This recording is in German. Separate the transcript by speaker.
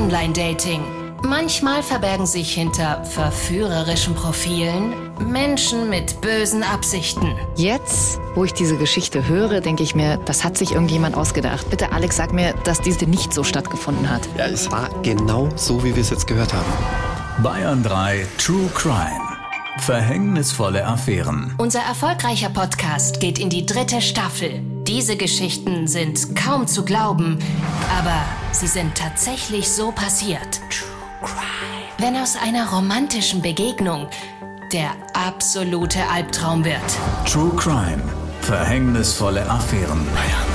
Speaker 1: Online-Dating. Manchmal verbergen sich hinter verführerischen Profilen Menschen mit bösen Absichten.
Speaker 2: Jetzt, wo ich diese Geschichte höre, denke ich mir, das hat sich irgendjemand ausgedacht. Bitte, Alex, sag mir, dass diese nicht so stattgefunden hat.
Speaker 3: Ja, es war genau so, wie wir es jetzt gehört haben.
Speaker 4: Bayern 3 True Crime. Verhängnisvolle Affären.
Speaker 1: Unser erfolgreicher Podcast geht in die dritte Staffel. Diese Geschichten sind kaum zu glauben, aber sie sind tatsächlich so passiert. Wenn aus einer romantischen Begegnung der absolute Albtraum wird.
Speaker 4: True Crime. Verhängnisvolle Affären.
Speaker 3: Bayern